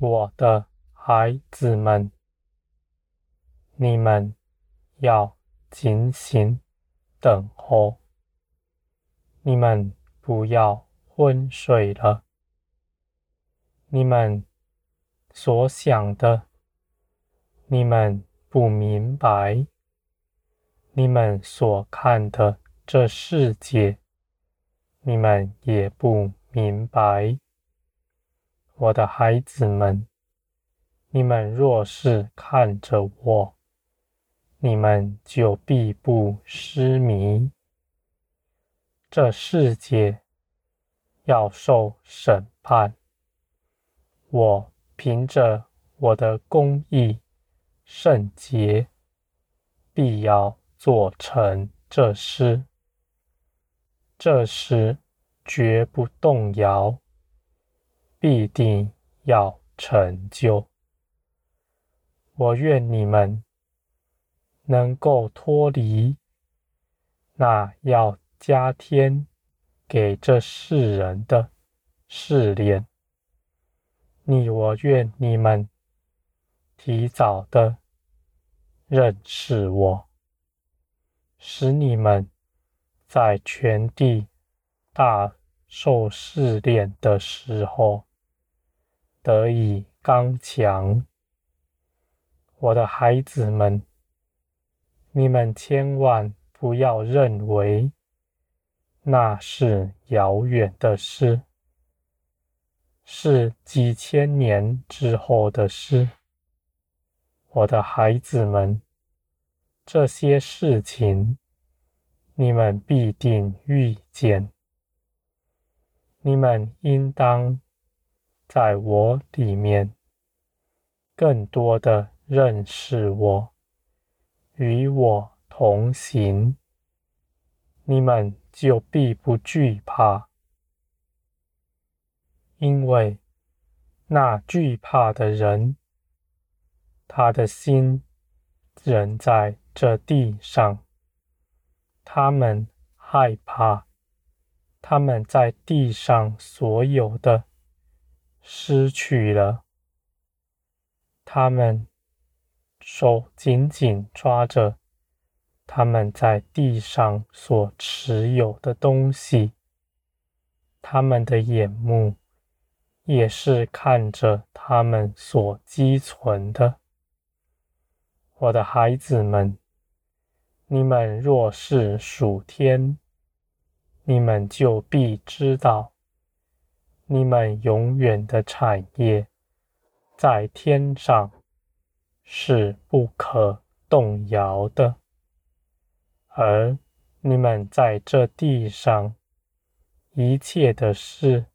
我的孩子们，你们要警醒等候，你们不要昏睡了。你们所想的，你们不明白；你们所看的这世界，你们也不明白。我的孩子们，你们若是看着我，你们就必不失迷。这世界要受审判，我凭着我的公义、圣洁，必要做成这事，这事绝不动摇。必定要成就。我愿你们能够脱离那要加添给这世人的试炼。你我愿你们提早的认识我，使你们在全地大受试炼的时候，得以刚强，我的孩子们，你们千万不要认为那是遥远的事，是几千年之后的事。我的孩子们，这些事情你们必定遇见，你们应当。在我里面，更多的认识我，与我同行，你们就必不惧怕，因为那惧怕的人，他的心仍在这地上，他们害怕，他们在地上所有的。失去了，他们手紧紧抓着他们在地上所持有的东西，他们的眼目也是看着他们所积存的。我的孩子们，你们若是属天，你们就必知道。你们永远的产业在天上是不可动摇的，而你们在这地上一切的事，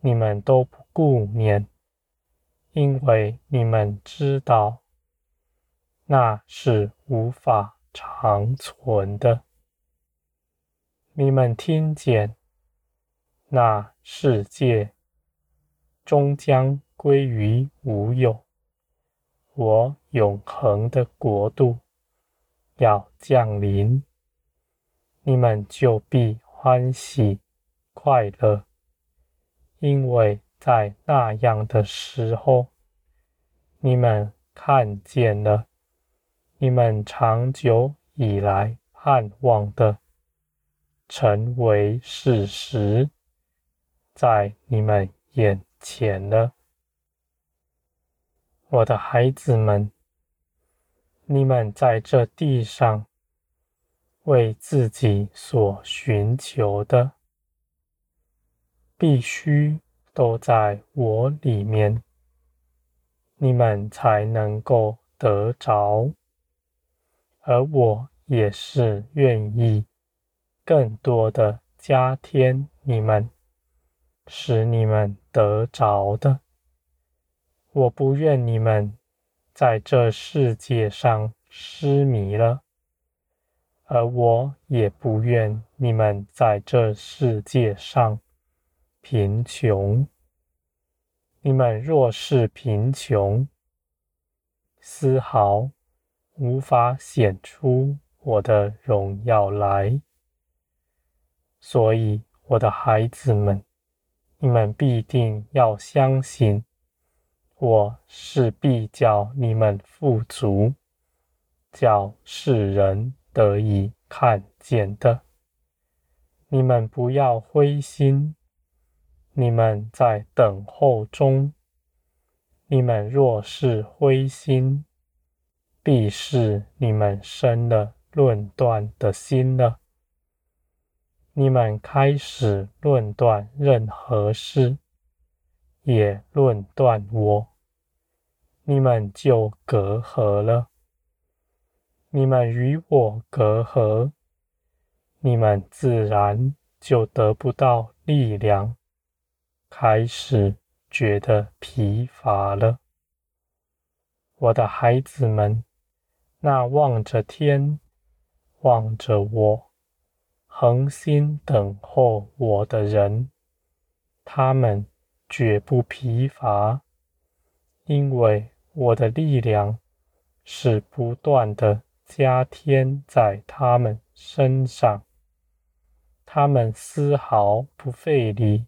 你们都不顾念，因为你们知道那是无法长存的。你们听见。那世界终将归于无有，我永恒的国度要降临，你们就必欢喜快乐，因为在那样的时候，你们看见了，你们长久以来盼望的成为事实。在你们眼前了，我的孩子们，你们在这地上为自己所寻求的，必须都在我里面，你们才能够得着，而我也是愿意更多的加添你们。使你们得着的，我不愿你们在这世界上失迷了，而我也不愿你们在这世界上贫穷。你们若是贫穷，丝毫无法显出我的荣耀来。所以，我的孩子们。你们必定要相信，我是必叫你们富足，叫世人得以看见的。你们不要灰心，你们在等候中。你们若是灰心，必是你们生了论断的心了。你们开始论断任何事，也论断我，你们就隔阂了。你们与我隔阂，你们自然就得不到力量，开始觉得疲乏了。我的孩子们，那望着天，望着我，恒心等候我的人，他们绝不疲乏，因为我的力量是不断的加添在他们身上，他们丝毫不费力，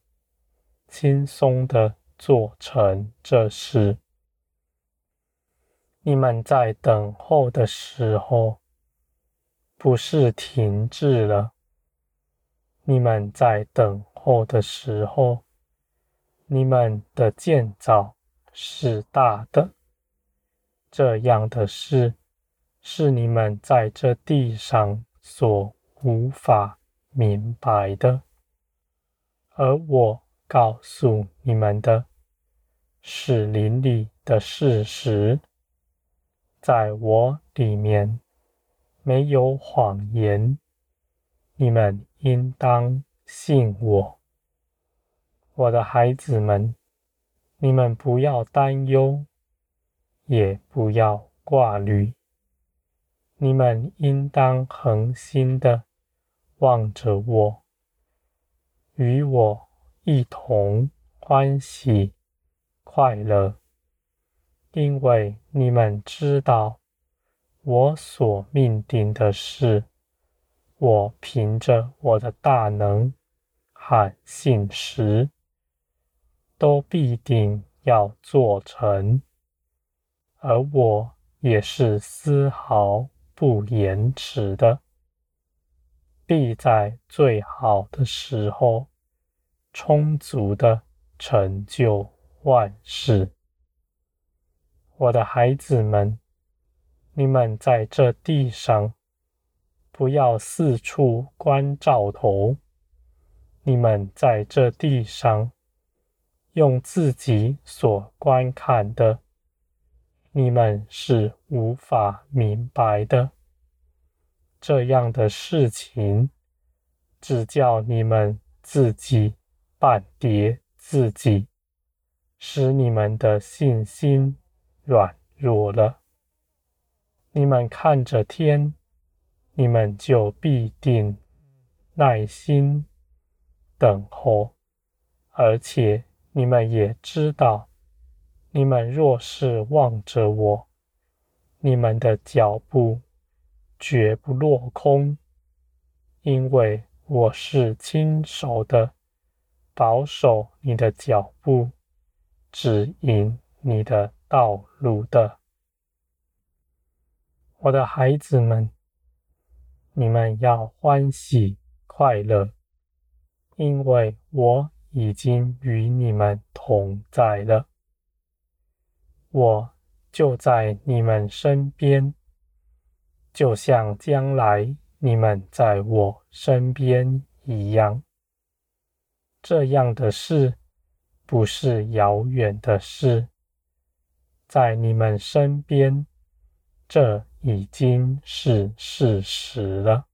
轻松的做成这事。你们在等候的时候，不是停滞了。你们在等候的时候，你们的建造是大的。这样的事是你们在这地上所无法明白的，而我告诉你们的，是灵里的事实。在我里面没有谎言。你们应当信我，我的孩子们，你们不要担忧，也不要挂虑。你们应当恒心的望着我，与我一同欢喜快乐，因为你们知道我所命定的事。我凭着我的大能和信实，都必定要做成，而我也是丝毫不延迟的，必在最好的时候充足的成就万事。我的孩子们，你们在这地上。不要四处关照头，你们在这地上用自己所观看的，你们是无法明白的。这样的事情，只叫你们自己绊跌自己，使你们的信心软弱了。你们看着天。你们就必定耐心等候，而且你们也知道，你们若是望着我，你们的脚步绝不落空，因为我是亲手的保守你的脚步，指引你的道路的，我的孩子们。你们要欢喜快乐，因为我已经与你们同在了。我就在你们身边，就像将来你们在我身边一样。这样的事不是遥远的事，在你们身边。这已经是事实了，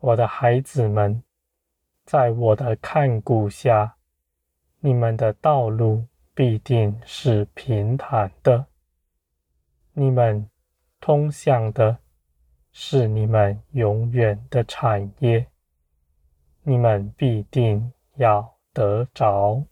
我的孩子们，在我的看顾下，你们的道路必定是平坦的。你们通向的是你们永远的产业，你们必定要得着。